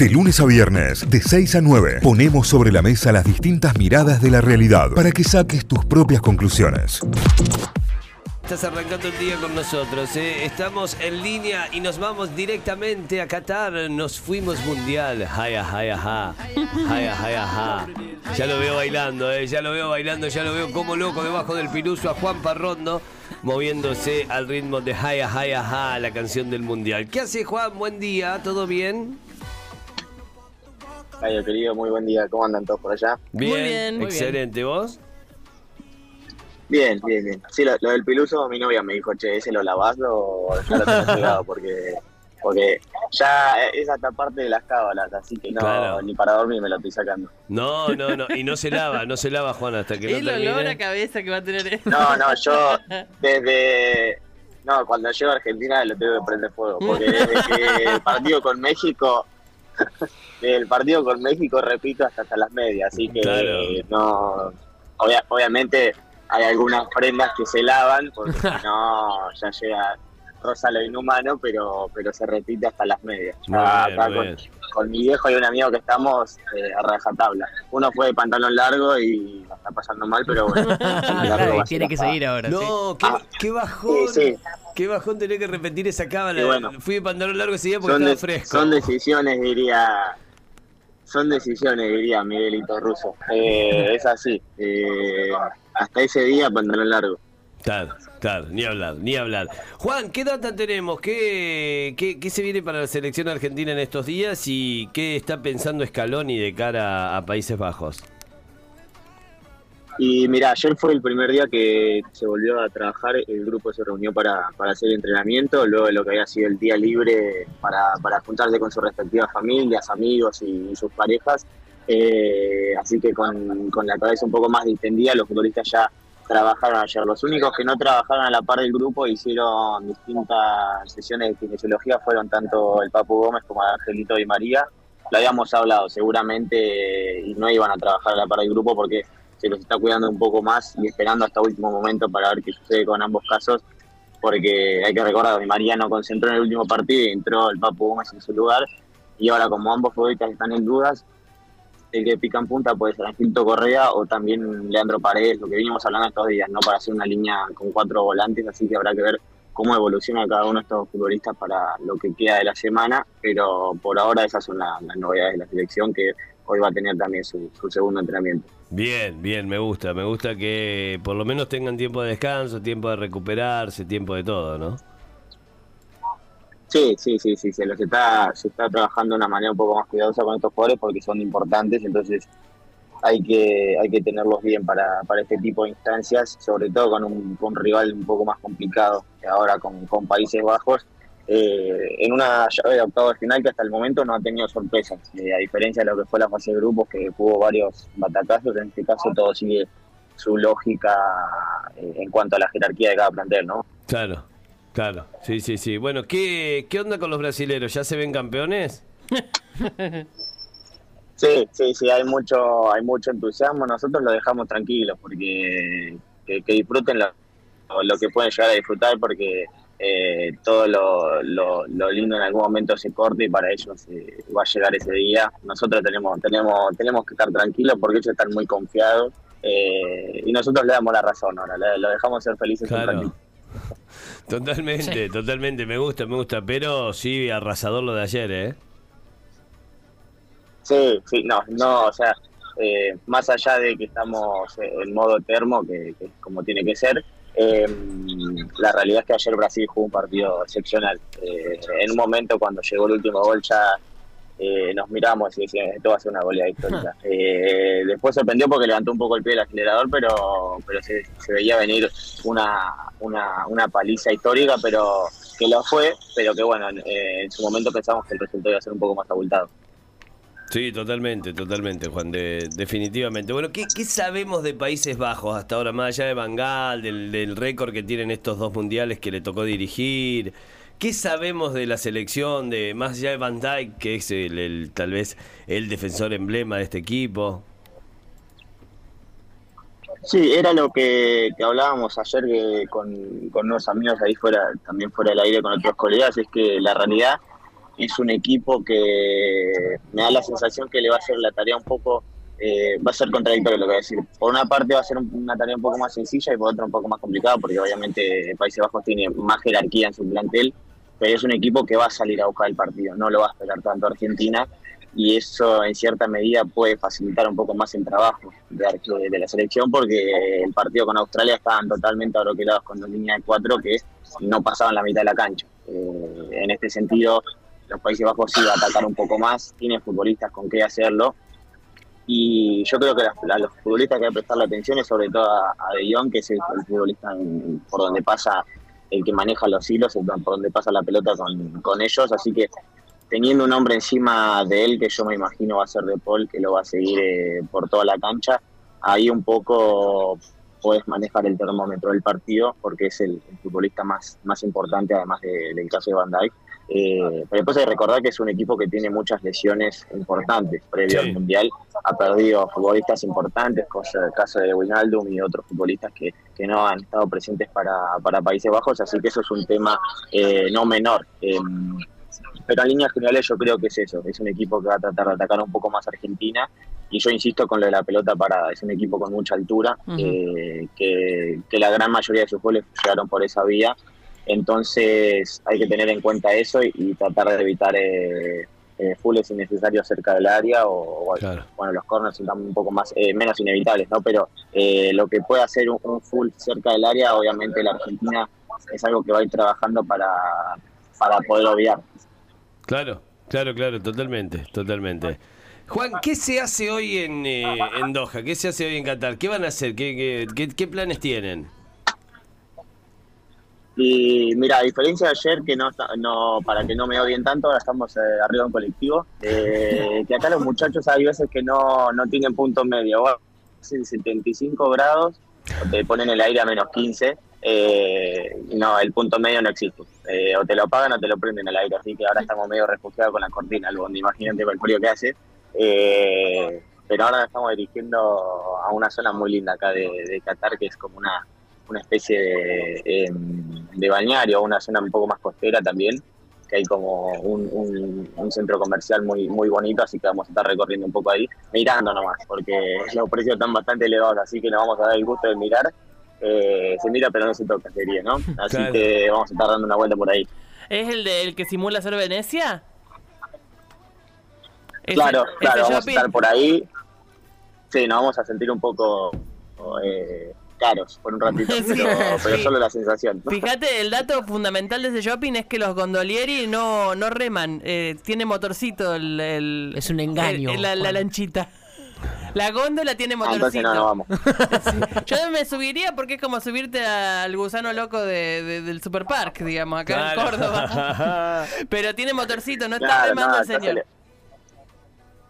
De lunes a viernes, de 6 a 9, ponemos sobre la mesa las distintas miradas de la realidad para que saques tus propias conclusiones. Estás arrancando el día con nosotros. ¿eh? Estamos en línea y nos vamos directamente a Qatar. Nos fuimos mundial. Haya, ha. Ya lo veo bailando, ¿eh? ya lo veo bailando, ya lo veo como loco debajo del piruso a Juan Parrondo moviéndose al ritmo de Haya, haya, ha, la canción del mundial. ¿Qué hace Juan? Buen día, ¿todo bien? Ay, querido, muy buen día. ¿Cómo andan todos por allá? Bien, Muy bien, muy excelente. ¿Vos? Bien, bien, bien. Sí, lo, lo del piluso, mi novia me dijo, che, ¿ese lo lavás o ya lo tenés pegado? Porque, porque ya es hasta parte de las cábalas, así que no, Claro. ni para dormir me lo estoy sacando. No, no, no. Y no se lava, no se lava Juan hasta que El no olor a termine. cabeza que va a tener. No, no, yo desde... No, cuando llego a Argentina lo tengo que prender fuego, porque desde que el partido con México... el partido con México, repito, hasta, hasta las medias, así que Claro. no... obvia- obviamente hay algunas prendas que se lavan, porque si no ya llega rosa lo inhumano, pero pero se repite hasta las medias. Muy Ya bien, muy con, bien. Con mi viejo y un amigo que estamos eh, a rajatabla. Uno fue de pantalón largo y la está pasando mal, pero bueno. largo Tiene que seguir ahora. sí. No, qué, Ah. qué bajón. Sí, sí. Qué bajón tener que repetir esa cábala. Y bueno. Fui de pantalón largo ese día porque estaba de- fresco. son decisiones, diría. Son decisiones, diría Miguelito Russo. Eh, es así. Eh, hasta ese día, pantalón largo. Claro, claro, ni hablar, ni hablar. Juan, ¿qué data tenemos? ¿Qué, qué, se viene para la selección argentina en estos días y qué está pensando Scaloni de cara a Países Bajos? Y mira, ayer fue el primer día que se volvió a trabajar, el grupo se reunió para, para hacer entrenamiento, luego de lo que había sido el día libre para, para juntarse con sus respectivas familias, amigos y, sus parejas. Eh, así que con, con la cabeza un poco más distendida, los futbolistas ya trabajaron ayer. Los únicos que no trabajaron a la par del grupo hicieron distintas sesiones de kinesiología, fueron tanto el Papu Gómez como Angelito y María. Lo habíamos hablado, seguramente y no iban a trabajar a la par del grupo porque se los está cuidando un poco más y esperando hasta último momento para ver qué sucede con ambos casos, porque hay que recordar que María no concentró en el último partido y entró el Papu Gómez en su lugar, y ahora como ambos futbolistas están en dudas, el que pica en punta puede ser Angelito Correa o también Leandro Paredes, lo que venimos hablando estos días, ¿no? Para hacer una línea con cuatro volantes, así que habrá que ver cómo evoluciona cada uno de estos futbolistas para lo que queda de la semana, pero por ahora esas son la- las novedades de la selección que hoy va a tener también su segundo entrenamiento. Bien, bien, me gusta, me gusta que por lo menos tengan tiempo de descanso, tiempo de recuperarse, tiempo de todo, ¿no? Sí, sí, sí, sí, se los está, se está trabajando de una manera un poco más cuidadosa con estos jugadores porque son importantes, entonces hay que, hay que tenerlos bien para, para este tipo de instancias, sobre todo con un, con rival un poco más complicado que ahora con, con Países Bajos, eh, en una llave de octavo de final que hasta el momento no ha tenido sorpresas, eh, a diferencia de lo que fue la fase de grupos que hubo varios batacazos, en este caso todo sigue su lógica eh, en cuanto a la jerarquía de cada plantel, ¿no? Claro, claro, sí, sí, sí. Bueno, ¿qué, qué onda con los brasileros? ¿Ya se ven campeones? Sí, sí, sí, hay mucho, hay mucho entusiasmo. Nosotros lo dejamos tranquilos porque que, que disfruten lo, lo que pueden llegar a disfrutar porque eh, todo lo, lo, lo lindo en algún momento se corta y para ellos eh, va a llegar ese día. Nosotros tenemos, tenemos, tenemos que estar tranquilos porque ellos están muy confiados eh, y nosotros le damos la razón ahora, le- lo dejamos ser felices Claro. Totalmente, totalmente, me gusta, me gusta, pero sí, arrasador lo de ayer, ¿eh? Sí, sí, no, no, o sea, eh, más allá de que estamos en modo termo, que, que es como tiene que ser, eh, la realidad es que ayer Brasil jugó un partido excepcional. Eh, en un momento cuando llegó el último gol ya eh, nos miramos y decíamos, esto va a ser una goleada histórica. Eh, después sorprendió porque levantó un poco el pie del acelerador, pero, pero se, se veía venir una, una, una paliza histórica, pero que lo fue, pero que bueno, en, eh, en su momento pensamos que el resultado iba a ser un poco más abultado. Sí, totalmente, totalmente, Juan, de- definitivamente. Bueno, ¿qué, qué sabemos de Países Bajos hasta ahora, más allá de Bangal, del, del récord que tienen estos dos mundiales que le tocó dirigir? ¿Qué sabemos de la selección, de más allá Van Dijk, que es el, tal vez el defensor emblema de este equipo? Sí, era lo que, que hablábamos ayer que con, con unos amigos ahí fuera, también fuera del aire con otros colegas, es que la realidad es un equipo que me da la sensación que le va a hacer la tarea un poco, eh, va a ser contradictorio lo que voy a decir. Por una parte va a ser una tarea un poco más sencilla y por otra un poco más complicada, porque obviamente Países Bajos tiene más jerarquía en su plantel, pero es un equipo que va a salir a buscar el partido, no lo va a esperar tanto Argentina y eso en cierta medida puede facilitar un poco más el trabajo de, la selección porque el partido con Australia estaban totalmente abroquelados con dos líneas de cuatro que no pasaban la mitad de la cancha. Eh, en este sentido, los Países Bajos sí va a atacar un poco más, tiene futbolistas con qué hacerlo y yo creo que a los futbolistas que hay que prestarle atención es sobre todo a, De Jong, que es el, futbolista por donde pasa el que maneja los hilos, por donde pasa la pelota con, con ellos, así que teniendo un hombre encima de él que yo me imagino va a ser de Paul, que lo va a seguir eh, por toda la cancha, ahí un poco puedes manejar el termómetro del partido porque es el, futbolista más, más importante además del caso de Van Dijk. Eh, pero después hay que recordar que es un equipo que tiene muchas lesiones importantes previo al Mundial. Ha perdido futbolistas importantes, cosa el caso de Wijnaldum y otros futbolistas que, que no han estado presentes para, para Países Bajos, así que eso es un tema eh, no menor. Em, pero en líneas generales yo creo que es eso, es un equipo que va a tratar de atacar un poco más a Argentina y yo insisto con lo de la pelota para es un equipo con mucha altura, eh, que, la gran mayoría de sus goles llegaron por esa vía, entonces hay que tener en cuenta eso y, tratar de evitar eh, eh, fulls innecesarios cerca del área o, bueno los corners son un poco más eh, menos inevitables, ¿no? Pero lo que puede hacer un, un full cerca del área, obviamente la Argentina es algo que va a ir trabajando para, para poder obviar. Claro, claro, claro, totalmente, totalmente. Juan, ¿qué se hace hoy en, eh, en Doha? ¿Qué se hace hoy en Qatar? ¿Qué van a hacer? ¿Qué, qué, planes tienen? Y mira, a diferencia de ayer, que no, no para que no me odien tanto, ahora estamos eh, arriba en colectivo, eh, que acá los muchachos hay veces que no, no tienen punto medio, hacen 75 grados, te ponen el aire a menos 15, eh, no, el punto medio no existe. Eh, o te lo pagan o te lo prenden al aire. Así que ahora estamos medio refugiados con la cortina, el bondi. Imagínate con el frío que hace. Pero ahora estamos dirigiendo a una zona muy linda acá de, Qatar, que es como una, una especie de, de bañario, una zona un poco más costera también, que hay como un, un, centro comercial muy muy bonito, así que vamos a estar recorriendo un poco ahí, mirando nomás, porque los precios están bastante elevados, así que nos vamos a dar el gusto de mirar eh, se mira pero no se toca, sería, ¿no? Así que vamos a estar dando una vuelta por ahí. ¿Es el del que simula ser Venecia? Claro, claro, vamos a estar por ahí. Sí, nos vamos a sentir un poco eh, caros por un ratito, pero, solo la sensación. Fíjate, el dato fundamental de ese shopping es que los gondolieri no, no reman, eh, tiene motorcito el, Es un engaño. la, lanchita. La góndola tiene ah, motorcito. no, no vamos. Yo me subiría porque es como subirte al gusano loco de, del Super Park, digamos, acá en Córdoba. Pero tiene motorcito, no está remando el señor.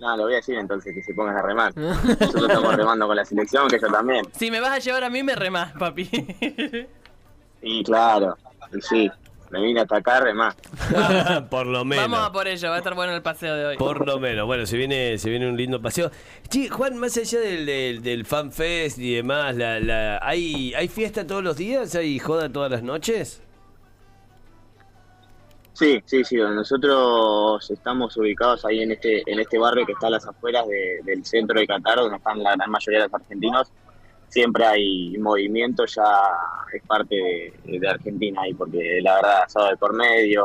No, lo voy a decir entonces que se pongan a remar. Nosotros estamos remando con la selección, que yo también. Si me vas a llevar a mí, me remás, papi. Sí, claro. Sí, me vine a atacar, más. por lo menos. Vamos a por ello, va a estar bueno el paseo de hoy. Por lo menos, bueno, se viene, se viene un lindo paseo. Sí, Juan, más allá del, del, del fanfest y demás, la, la, ¿hay, ¿hay fiesta todos los días? ¿Hay joda todas las noches? Sí, sí, sí. Nosotros estamos ubicados ahí en este en este barrio que está a las afueras del centro de Qatar, donde están la gran mayoría de los argentinos siempre hay movimiento, ya es parte de, Argentina ahí, porque la verdad, asado de por medio,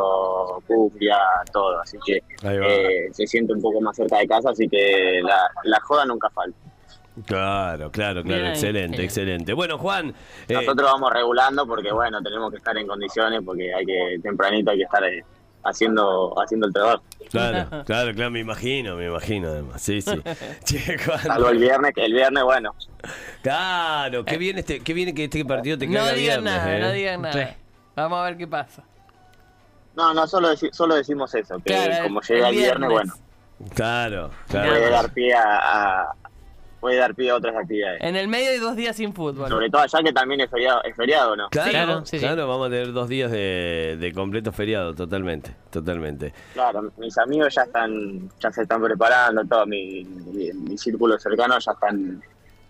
cumbia, todo, así que eh, se siente un poco más cerca de casa, así que la, joda nunca falta. Claro, claro, claro, excelente, excelente. Bueno, Juan. Eh, Nosotros vamos regulando porque, bueno, tenemos que estar en condiciones, porque hay que, tempranito hay que estar eh, haciendo haciendo el trabajo. Claro, claro, claro, me imagino, me imagino además. Sí, sí. Salvo el viernes, que el viernes, bueno. Claro, qué bien este, qué bien que este partido te No digan nada, ¿eh? no digan nada. Vamos a ver qué pasa. No, no, solo, solo decimos eso, que como llega el viernes, bueno. Claro, claro. Puede dar pie a, puede dar pie a otras actividades. En el medio hay dos días sin fútbol. Sobre todo allá que también es feriado, es feriado ¿no? Claro, claro, vamos a tener dos días de, completo feriado, totalmente, totalmente. Claro, mis amigos ya están, ya se están preparando, todo mi, mi, círculo cercano ya están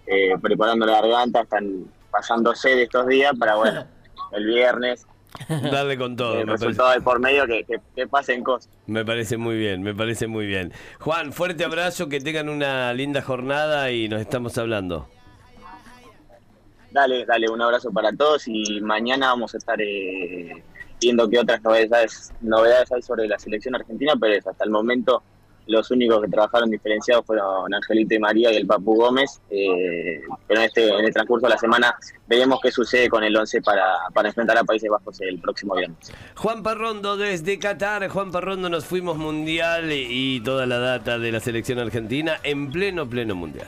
eh, preparando la garganta, están pasándose de estos días para, bueno, el viernes darle con todo. el resultado parece, de por medio que, que, que pasen cosas. me parece muy bien, me parece muy bien. Juan, fuerte abrazo, que tengan una linda jornada y nos estamos hablando. Dale, dale, un abrazo para todos y mañana vamos a estar eh, viendo qué otras novedades, novedades hay sobre la selección argentina, pero es, hasta el momento los únicos que trabajaron diferenciados fueron Angelito y María y el Papu Gómez, eh, pero en, este, en el transcurso de la semana veremos qué sucede con el 11 para, para enfrentar a Países Bajos el próximo viernes. Juan Parrondo desde Qatar. Juan Parrondo nos fuimos mundial y, y toda la data de la selección argentina en pleno, pleno mundial.